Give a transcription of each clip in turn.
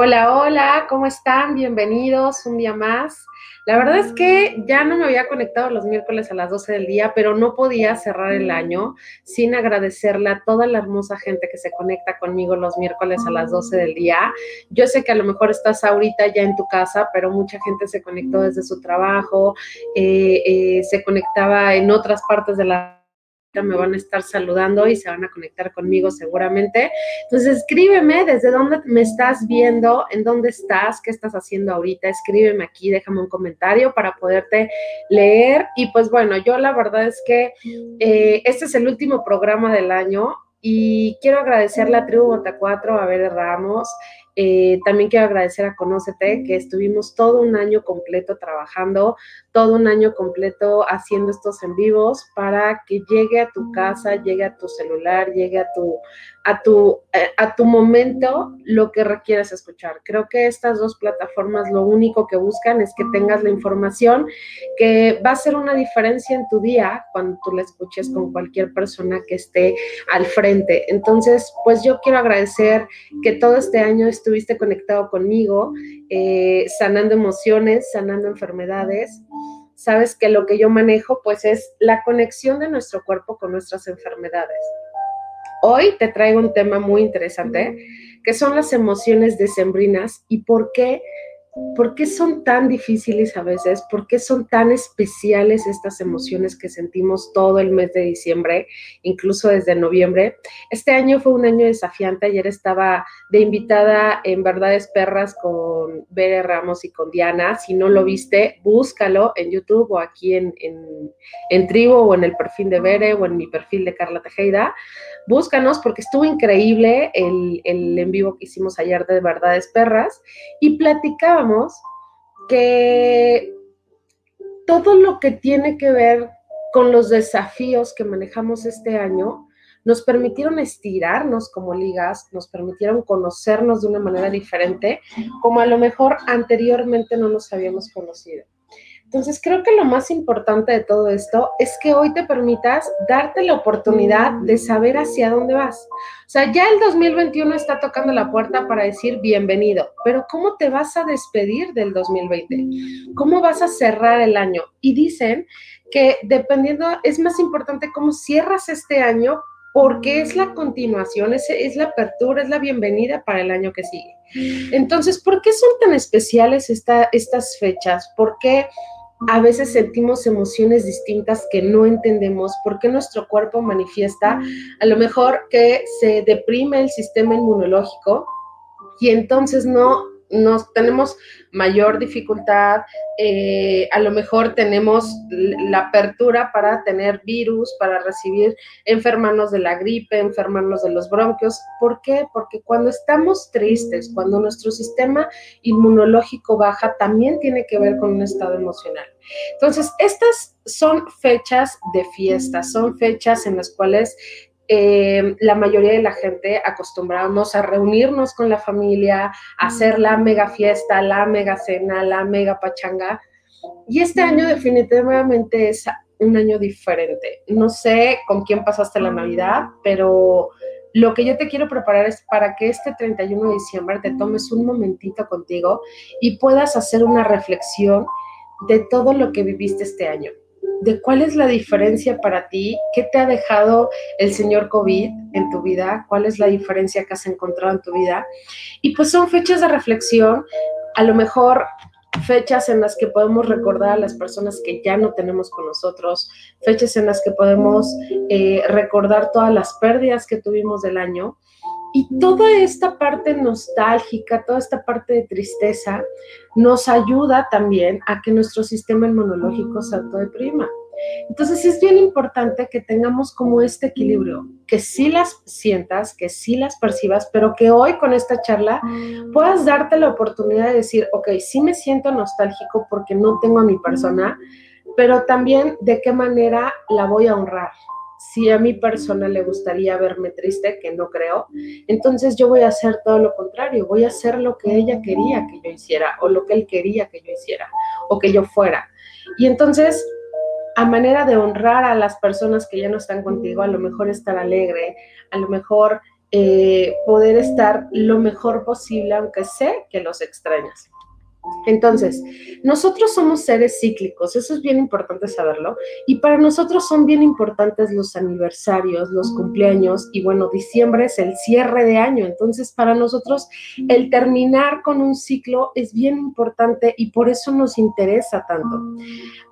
Hola, hola, ¿cómo están? Bienvenidos un día más. La verdad es que ya no me había conectado los miércoles a las 12 del día, pero no podía cerrar el año sin agradecerle a toda la hermosa gente que se conecta conmigo los miércoles a las 12 del día. Yo sé que a lo mejor estás ahorita ya en tu casa, pero mucha gente se conectó desde su trabajo, eh, eh, se conectaba en otras partes de la me van a estar saludando y se van a conectar conmigo seguramente. Entonces, escríbeme desde dónde me estás viendo, en dónde estás, qué estás haciendo ahorita. Escríbeme aquí, déjame un comentario para poderte leer. Y pues bueno, yo la verdad es que eh, este es el último programa del año y quiero agradecerle a Tribu Bota 4, a Ver Ramos, eh, también quiero agradecer a Conócete, que estuvimos todo un año completo trabajando, todo un año completo haciendo estos en vivos para que llegue a tu casa, llegue a tu celular, llegue a tu, a tu, eh, a tu momento lo que requieras escuchar. Creo que estas dos plataformas lo único que buscan es que tengas la información que va a hacer una diferencia en tu día cuando tú la escuches con cualquier persona que esté al frente. Entonces, pues yo quiero agradecer que todo este año estuviste conectado conmigo, eh, sanando emociones, sanando enfermedades. Sabes que lo que yo manejo pues es la conexión de nuestro cuerpo con nuestras enfermedades. Hoy te traigo un tema muy interesante, que son las emociones decembrinas y por qué ¿Por qué son tan difíciles a veces? ¿Por qué son tan especiales estas emociones que sentimos todo el mes de diciembre, incluso desde noviembre? Este año fue un año desafiante. Ayer estaba de invitada en Verdades Perras con Bere Ramos y con Diana. Si no lo viste, búscalo en YouTube o aquí en, en, en Tribu o en el perfil de Bere o en mi perfil de Carla Tejeda. Búscanos porque estuvo increíble el, el en vivo que hicimos ayer de Verdades Perras y platicábamos que todo lo que tiene que ver con los desafíos que manejamos este año nos permitieron estirarnos como ligas, nos permitieron conocernos de una manera diferente, como a lo mejor anteriormente no nos habíamos conocido. Entonces, creo que lo más importante de todo esto es que hoy te permitas darte la oportunidad de saber hacia dónde vas. O sea, ya el 2021 está tocando la puerta para decir bienvenido, pero ¿cómo te vas a despedir del 2020? ¿Cómo vas a cerrar el año? Y dicen que dependiendo, es más importante cómo cierras este año porque es la continuación, es, es la apertura, es la bienvenida para el año que sigue. Entonces, ¿por qué son tan especiales esta, estas fechas? ¿Por qué? A veces sentimos emociones distintas que no entendemos, por qué nuestro cuerpo manifiesta a lo mejor que se deprime el sistema inmunológico y entonces no nos tenemos mayor dificultad, eh, a lo mejor tenemos la apertura para tener virus, para recibir enfermanos de la gripe, enfermanos de los bronquios. ¿Por qué? Porque cuando estamos tristes, cuando nuestro sistema inmunológico baja, también tiene que ver con un estado emocional. Entonces, estas son fechas de fiesta, son fechas en las cuales eh, la mayoría de la gente acostumbramos a reunirnos con la familia, a hacer la mega fiesta, la mega cena, la mega pachanga. Y este año definitivamente es un año diferente. No sé con quién pasaste la Navidad, pero lo que yo te quiero preparar es para que este 31 de diciembre te tomes un momentito contigo y puedas hacer una reflexión de todo lo que viviste este año de cuál es la diferencia para ti, qué te ha dejado el señor COVID en tu vida, cuál es la diferencia que has encontrado en tu vida. Y pues son fechas de reflexión, a lo mejor fechas en las que podemos recordar a las personas que ya no tenemos con nosotros, fechas en las que podemos eh, recordar todas las pérdidas que tuvimos del año. Y toda esta parte nostálgica, toda esta parte de tristeza, nos ayuda también a que nuestro sistema inmunológico se autodeprima. Entonces es bien importante que tengamos como este equilibrio, que sí las sientas, que sí las percibas, pero que hoy con esta charla puedas darte la oportunidad de decir, ok, sí me siento nostálgico porque no tengo a mi persona, pero también de qué manera la voy a honrar, si a mi persona le gustaría verme triste, que no creo, entonces yo voy a hacer todo lo contrario, voy a hacer lo que ella quería que yo hiciera o lo que él quería que yo hiciera o que yo fuera. Y entonces, a manera de honrar a las personas que ya no están contigo, a lo mejor estar alegre, a lo mejor eh, poder estar lo mejor posible, aunque sé que los extrañas. Entonces, nosotros somos seres cíclicos, eso es bien importante saberlo, y para nosotros son bien importantes los aniversarios, los cumpleaños, y bueno, diciembre es el cierre de año, entonces para nosotros el terminar con un ciclo es bien importante y por eso nos interesa tanto.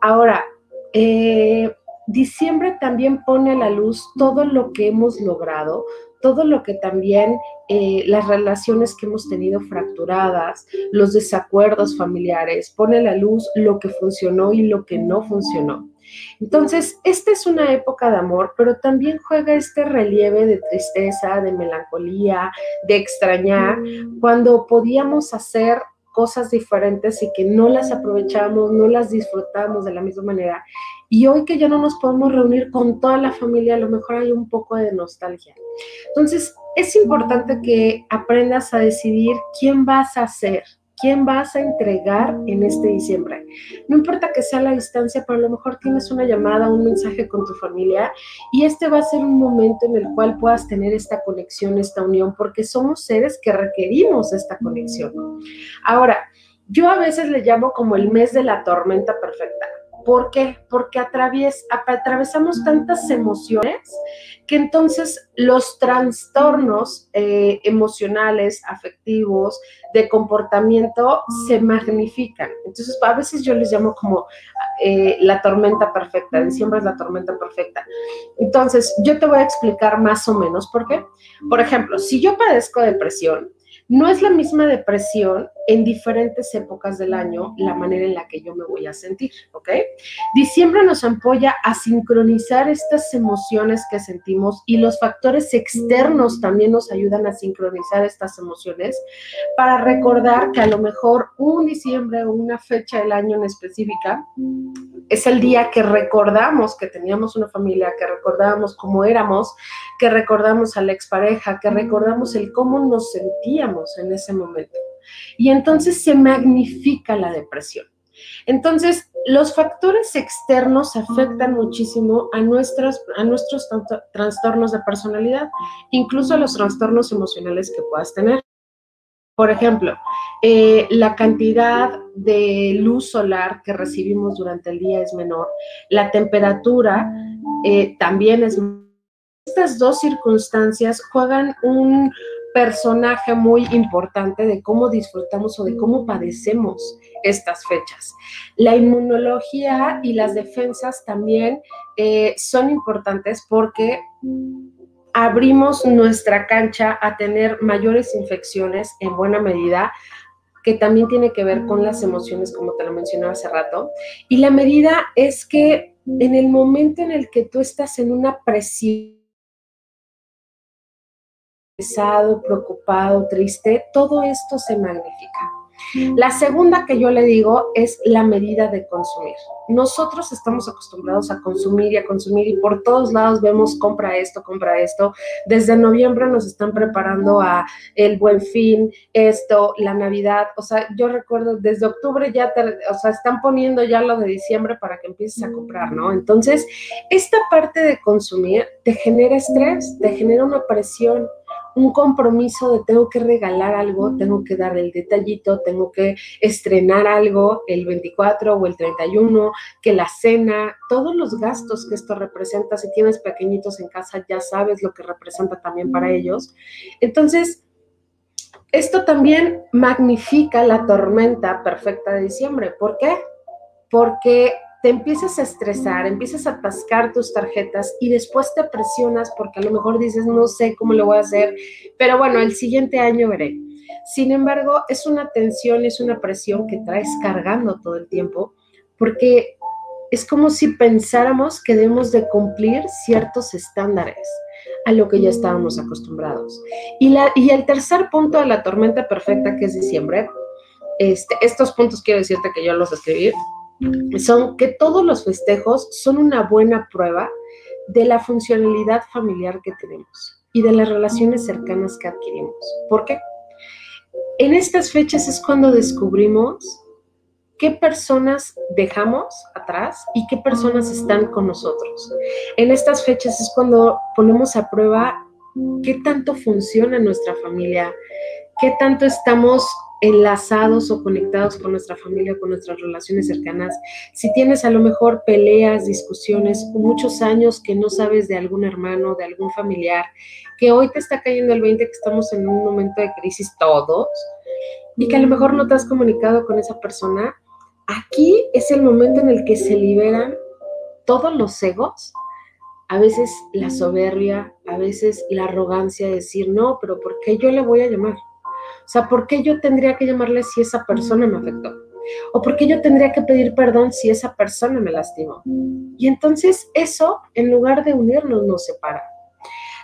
Ahora, eh, diciembre también pone a la luz todo lo que hemos logrado, todo lo que también eh, las relaciones que hemos tenido fracturadas, los desacuerdos familiares, pone a la luz lo que funcionó y lo que no funcionó. Entonces, esta es una época de amor, pero también juega este relieve de tristeza, de melancolía, de extrañar, cuando podíamos hacer cosas diferentes y que no las aprovechamos, no las disfrutamos de la misma manera. Y hoy que ya no nos podemos reunir con toda la familia, a lo mejor hay un poco de nostalgia. Entonces, es importante que aprendas a decidir quién vas a ser, quién vas a entregar en este diciembre. No importa que sea la distancia, pero a lo mejor tienes una llamada, un mensaje con tu familia y este va a ser un momento en el cual puedas tener esta conexión, esta unión, porque somos seres que requerimos esta conexión. Ahora, yo a veces le llamo como el mes de la tormenta perfecta. ¿Por qué? Porque atravesamos tantas emociones que entonces los trastornos eh, emocionales, afectivos, de comportamiento se magnifican. Entonces, a veces yo les llamo como eh, la tormenta perfecta, diciembre es la tormenta perfecta. Entonces, yo te voy a explicar más o menos por qué. Por ejemplo, si yo padezco depresión, no es la misma depresión en diferentes épocas del año la manera en la que yo me voy a sentir, ¿ok? Diciembre nos apoya a sincronizar estas emociones que sentimos y los factores externos también nos ayudan a sincronizar estas emociones para recordar que a lo mejor un diciembre o una fecha del año en específica es el día que recordamos que teníamos una familia, que recordamos cómo éramos, que recordamos a la expareja, que recordamos el cómo nos sentíamos en ese momento. Y entonces se magnifica la depresión. Entonces, los factores externos afectan muchísimo a, nuestros, a nuestros trastornos de personalidad, incluso a los trastornos emocionales que puedas tener. Por ejemplo, eh, la cantidad de luz solar que recibimos durante el día es menor, la temperatura eh, también es menor. Estas dos circunstancias juegan un personaje muy importante de cómo disfrutamos o de cómo padecemos estas fechas. La inmunología y las defensas también eh, son importantes porque abrimos nuestra cancha a tener mayores infecciones en buena medida que también tiene que ver con las emociones, como te lo mencionaba hace rato. Y la medida es que en el momento en el que tú estás en una presión, pesado, preocupado, triste, todo esto se magnifica. La segunda que yo le digo es la medida de consumir. Nosotros estamos acostumbrados a consumir y a consumir y por todos lados vemos compra esto, compra esto. Desde noviembre nos están preparando a el buen fin, esto, la Navidad. O sea, yo recuerdo desde octubre ya, o sea, están poniendo ya lo de diciembre para que empieces a comprar, ¿no? Entonces, esta parte de consumir te genera estrés, te genera una presión un compromiso de tengo que regalar algo, tengo que dar el detallito, tengo que estrenar algo el 24 o el 31, que la cena, todos los gastos que esto representa, si tienes pequeñitos en casa ya sabes lo que representa también para ellos. Entonces, esto también magnifica la tormenta perfecta de diciembre. ¿Por qué? Porque te empiezas a estresar, empiezas a atascar tus tarjetas y después te presionas porque a lo mejor dices, no sé cómo lo voy a hacer, pero bueno, el siguiente año veré. Sin embargo, es una tensión, es una presión que traes cargando todo el tiempo porque es como si pensáramos que debemos de cumplir ciertos estándares a lo que ya estábamos acostumbrados. Y, la, y el tercer punto de la tormenta perfecta, que es diciembre, este, estos puntos quiero decirte que yo los escribí, son que todos los festejos son una buena prueba de la funcionalidad familiar que tenemos y de las relaciones cercanas que adquirimos. ¿Por qué? En estas fechas es cuando descubrimos qué personas dejamos atrás y qué personas están con nosotros. En estas fechas es cuando ponemos a prueba ¿Qué tanto funciona nuestra familia? ¿Qué tanto estamos enlazados o conectados con nuestra familia, con nuestras relaciones cercanas, si tienes a lo mejor peleas, discusiones, muchos años que no sabes de algún hermano, de algún familiar, que hoy te está cayendo el 20, que estamos en un momento de crisis todos, y que a lo mejor no te has comunicado con esa persona, aquí es el momento en el que se liberan todos los egos, a veces la soberbia, a veces la arrogancia de decir, no, pero ¿por qué yo le voy a llamar? O sea, ¿por qué yo tendría que llamarle si esa persona me afectó? ¿O por qué yo tendría que pedir perdón si esa persona me lastimó? Y entonces eso, en lugar de unirnos, nos separa.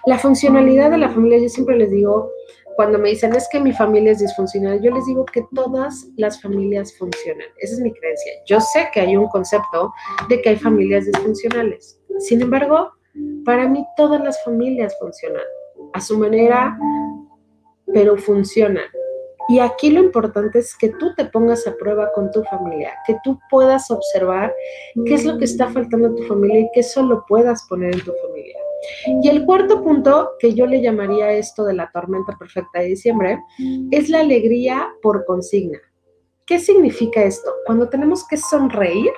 La funcionalidad de la familia, yo siempre les digo, cuando me dicen es que mi familia es disfuncional, yo les digo que todas las familias funcionan. Esa es mi creencia. Yo sé que hay un concepto de que hay familias disfuncionales. Sin embargo, para mí todas las familias funcionan a su manera, pero funcionan. Y aquí lo importante es que tú te pongas a prueba con tu familia, que tú puedas observar qué es lo que está faltando en tu familia y que eso lo puedas poner en tu familia. Y el cuarto punto, que yo le llamaría esto de la tormenta perfecta de diciembre, es la alegría por consigna. ¿Qué significa esto? Cuando tenemos que sonreír,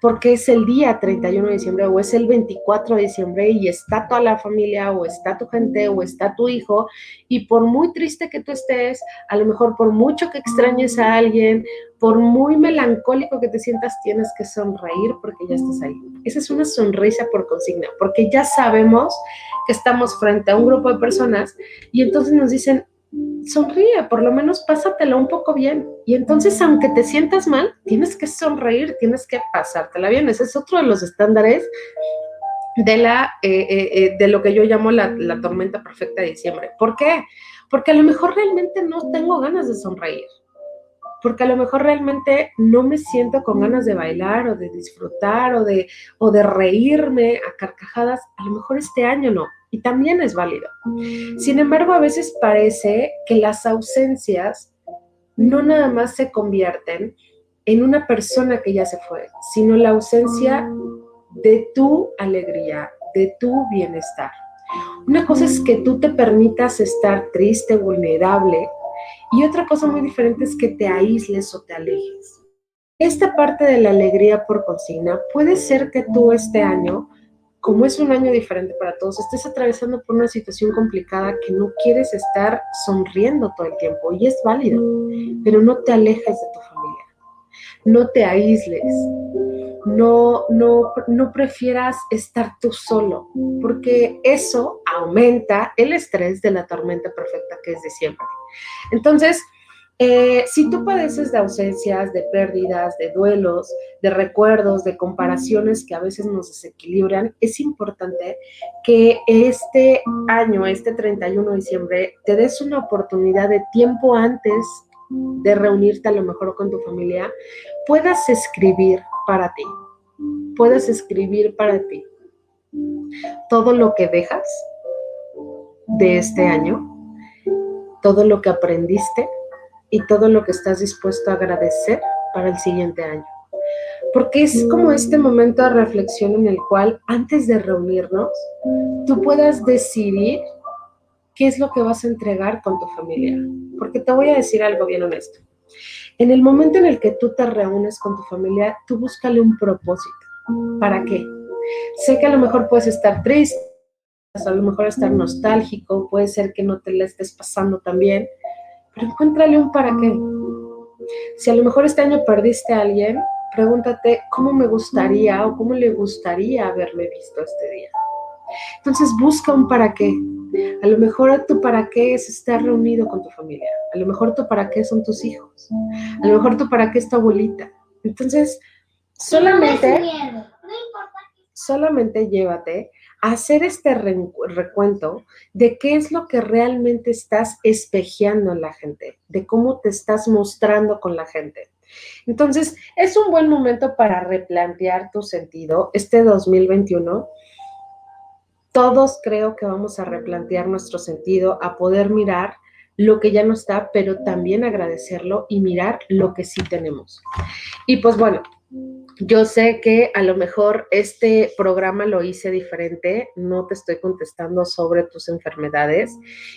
porque es el día 31 de diciembre o es el 24 de diciembre y está toda la familia o está tu gente o está tu hijo y por muy triste que tú estés, a lo mejor por mucho que extrañes a alguien, por muy melancólico que te sientas, tienes que sonreír porque ya estás ahí. Esa es una sonrisa por consigna, porque ya sabemos que estamos frente a un grupo de personas y entonces nos dicen, sonríe, por lo menos pásatela un poco bien. Y entonces, aunque te sientas mal, tienes que sonreír, tienes que pasártela bien. Ese es otro de los estándares de, la, eh, eh, eh, de lo que yo llamo la, la tormenta perfecta de diciembre. ¿Por qué? Porque a lo mejor realmente no tengo ganas de sonreír porque a lo mejor realmente no me siento con ganas de bailar o de disfrutar o de, o de reírme a carcajadas, a lo mejor este año no, y también es válido. Sin embargo, a veces parece que las ausencias no nada más se convierten en una persona que ya se fue, sino la ausencia de tu alegría, de tu bienestar. Una cosa es que tú te permitas estar triste, vulnerable, y otra cosa muy diferente es que te aísles o te alejes. Esta parte de la alegría por consigna puede ser que tú este año como es un año diferente para todos, estés atravesando por una situación complicada que no quieres estar sonriendo todo el tiempo y es válido, pero no te alejes de tu familia, no te aísles, no, no, no prefieras estar tú solo, porque eso aumenta el estrés de la tormenta perfecta que es diciembre. Entonces, eh, si tú padeces de ausencias, de pérdidas, de duelos, de recuerdos, de comparaciones que a veces nos desequilibran, es importante que este año, este 31 de diciembre, te des una oportunidad de tiempo antes de reunirte a lo mejor con tu familia, puedas escribir para ti, puedas escribir para ti todo lo que dejas de este año, todo lo que aprendiste, y todo lo que estás dispuesto a agradecer para el siguiente año. Porque es como este momento de reflexión en el cual antes de reunirnos, tú puedas decidir qué es lo que vas a entregar con tu familia. Porque te voy a decir algo bien honesto. En el momento en el que tú te reúnes con tu familia, tú búscale un propósito. ¿Para qué? Sé que a lo mejor puedes estar triste, a lo mejor estar nostálgico, puede ser que no te la estés pasando tan bien, pero encuéntrale un para qué. Si a lo mejor este año perdiste a alguien, pregúntate cómo me gustaría o cómo le gustaría haberme visto este día. Entonces busca un para qué. A lo mejor tu para qué es estar reunido con tu familia. A lo mejor tu para qué son tus hijos. A lo mejor tu para qué es tu abuelita. Entonces, solamente, solamente llévate hacer este recuento de qué es lo que realmente estás espejeando en la gente, de cómo te estás mostrando con la gente. Entonces, es un buen momento para replantear tu sentido. Este 2021, todos creo que vamos a replantear nuestro sentido, a poder mirar lo que ya no está, pero también agradecerlo y mirar lo que sí tenemos. Y pues bueno, yo sé que a lo mejor este programa lo hice diferente, no te estoy contestando sobre tus enfermedades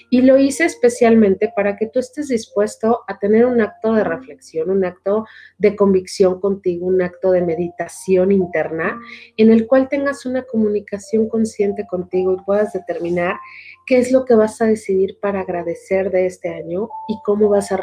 y lo hice especialmente para que tú estés dispuesto a tener un acto de reflexión, un acto de convicción contigo, un acto de meditación interna en el cual tengas una comunicación consciente contigo y puedas determinar qué es lo que vas a decidir para agradecer de este año y cómo vas a...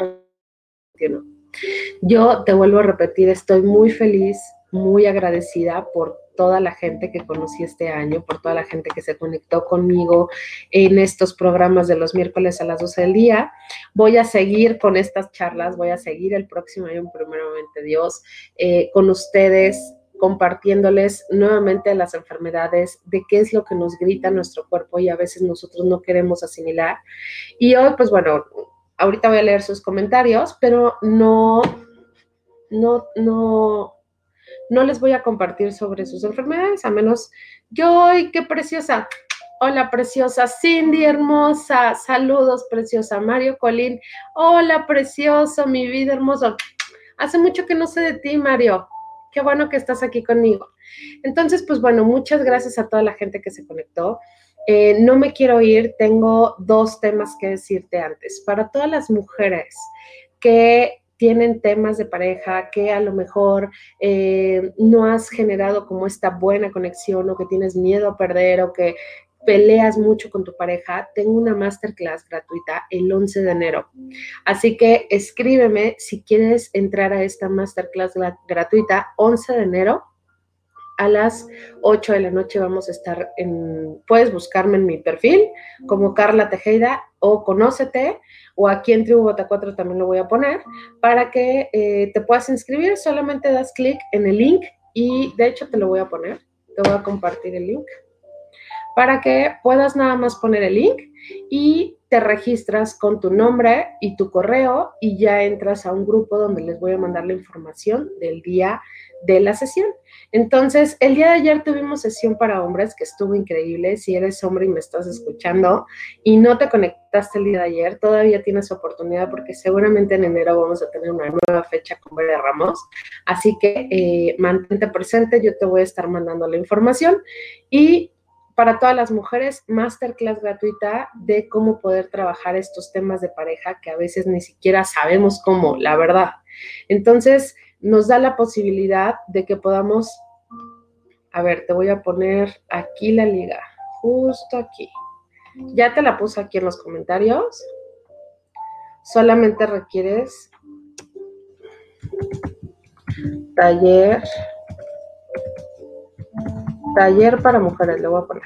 Yo te vuelvo a repetir, estoy muy feliz muy agradecida por toda la gente que conocí este año, por toda la gente que se conectó conmigo en estos programas de los miércoles a las 12 del día. Voy a seguir con estas charlas, voy a seguir el próximo año, primeramente Dios, eh, con ustedes compartiéndoles nuevamente las enfermedades, de qué es lo que nos grita nuestro cuerpo y a veces nosotros no queremos asimilar. Y hoy, pues bueno, ahorita voy a leer sus comentarios, pero no, no, no, no les voy a compartir sobre sus enfermedades, a menos yo, ¡ay, qué preciosa! Hola, preciosa Cindy, hermosa. Saludos, preciosa Mario Colín. Hola, precioso, mi vida hermoso. Hace mucho que no sé de ti, Mario. Qué bueno que estás aquí conmigo. Entonces, pues bueno, muchas gracias a toda la gente que se conectó. Eh, no me quiero ir, tengo dos temas que decirte antes. Para todas las mujeres que tienen temas de pareja que a lo mejor eh, no has generado como esta buena conexión o que tienes miedo a perder o que peleas mucho con tu pareja, tengo una masterclass gratuita el 11 de enero. Así que escríbeme si quieres entrar a esta masterclass gratuita 11 de enero a las 8 de la noche vamos a estar en, puedes buscarme en mi perfil como Carla Tejeda o Conócete o aquí en Tribu Bota 4 también lo voy a poner para que eh, te puedas inscribir. Solamente das clic en el link y de hecho te lo voy a poner, te voy a compartir el link para que puedas nada más poner el link y te registras con tu nombre y tu correo y ya entras a un grupo donde les voy a mandar la información del día de la sesión. Entonces, el día de ayer tuvimos sesión para hombres que estuvo increíble. Si eres hombre y me estás escuchando y no te conectaste el día de ayer, todavía tienes oportunidad porque seguramente en enero vamos a tener una nueva fecha con Vera Ramos. Así que eh, mantente presente, yo te voy a estar mandando la información y para todas las mujeres, masterclass gratuita de cómo poder trabajar estos temas de pareja que a veces ni siquiera sabemos cómo, la verdad. Entonces, nos da la posibilidad de que podamos, a ver, te voy a poner aquí la liga, justo aquí. Ya te la puse aquí en los comentarios. Solamente requieres taller, taller para mujeres, le voy a poner.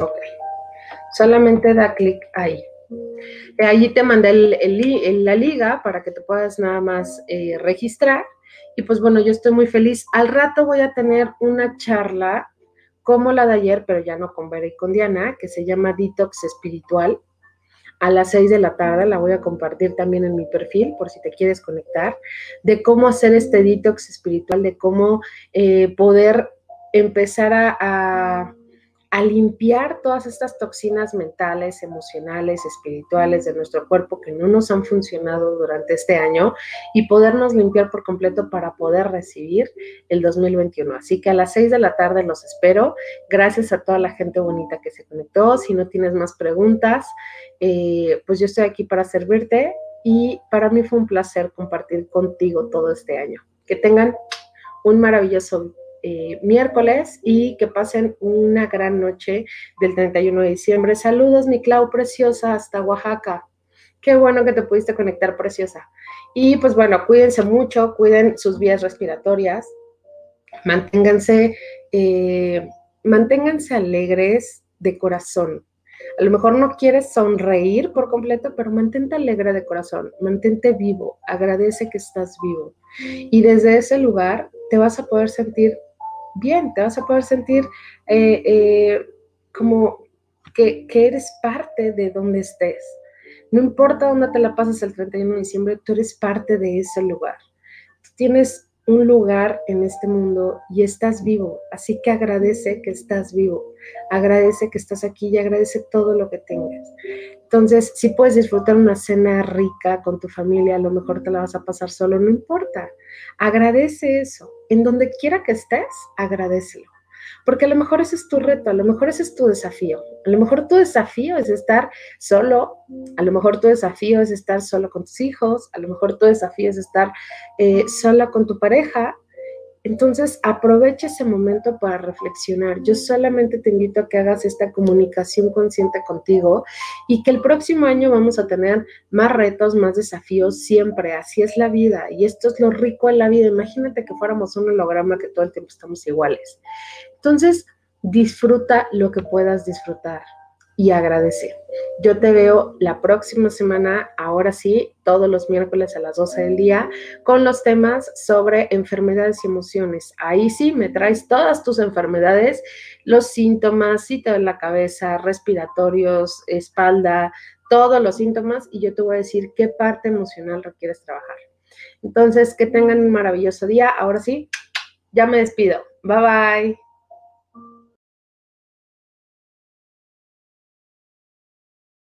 Ok. Solamente da clic ahí. Eh, allí te mandé la liga para que te puedas nada más eh, registrar. Y pues bueno, yo estoy muy feliz. Al rato voy a tener una charla como la de ayer, pero ya no con Vera y con Diana, que se llama Detox Espiritual. A las seis de la tarde la voy a compartir también en mi perfil, por si te quieres conectar, de cómo hacer este detox espiritual, de cómo eh, poder empezar a limpiar todas estas toxinas mentales, emocionales, espirituales de nuestro cuerpo que no nos han funcionado durante este año y podernos limpiar por completo para poder recibir el 2021. Así que a las 6 de la tarde los espero. Gracias a toda la gente bonita que se conectó. Si no tienes más preguntas, eh, pues yo estoy aquí para servirte y para mí fue un placer compartir contigo todo este año. Que tengan un maravilloso eh, miércoles y que pasen una gran noche del 31 de diciembre. Saludos, mi Clau preciosa, hasta Oaxaca. Qué bueno que te pudiste conectar, preciosa. Y pues bueno, cuídense mucho, cuiden sus vías respiratorias, manténganse, eh, manténganse alegres de corazón. A lo mejor no quieres sonreír por completo, pero mantente alegre de corazón, mantente vivo, agradece que estás vivo. Y desde ese lugar te vas a poder sentir bien, te vas a poder sentir eh, eh, como que, eres parte de donde estés. No importa dónde te la pases el 31 de diciembre, tú eres parte de ese lugar. tienes un lugar en este mundo y estás vivo. Así que agradece que estás vivo, agradece que estás aquí y agradece todo lo que tengas. Entonces, si puedes disfrutar una cena rica con tu familia, a lo mejor te la vas a pasar solo, no importa. Agradece eso. En donde quiera que estés, agradecelo. Porque a lo mejor ese es tu reto, a lo mejor ese es tu desafío. A lo mejor tu desafío es estar solo, a lo mejor tu desafío es estar solo con tus hijos, a lo mejor tu desafío es estar eh, sola con tu pareja, entonces, aprovecha ese momento para reflexionar. Yo solamente te invito a que hagas esta comunicación consciente contigo y que el próximo año vamos a tener más retos, más desafíos, siempre. Así es la vida y esto es lo rico en la vida. Imagínate que fuéramos un holograma que todo el tiempo estamos iguales. Entonces, disfruta lo que puedas disfrutar y agradecer. Yo te veo la próxima semana, ahora sí, todos los miércoles a las 12 del día, con los temas sobre enfermedades y emociones. Ahí sí, me traes todas tus enfermedades, los síntomas, si te la cabeza, respiratorios, espalda, todos los síntomas, y yo te voy a decir qué parte emocional requieres trabajar. Entonces, que tengan un maravilloso día. Ahora sí, ya me despido. Bye bye.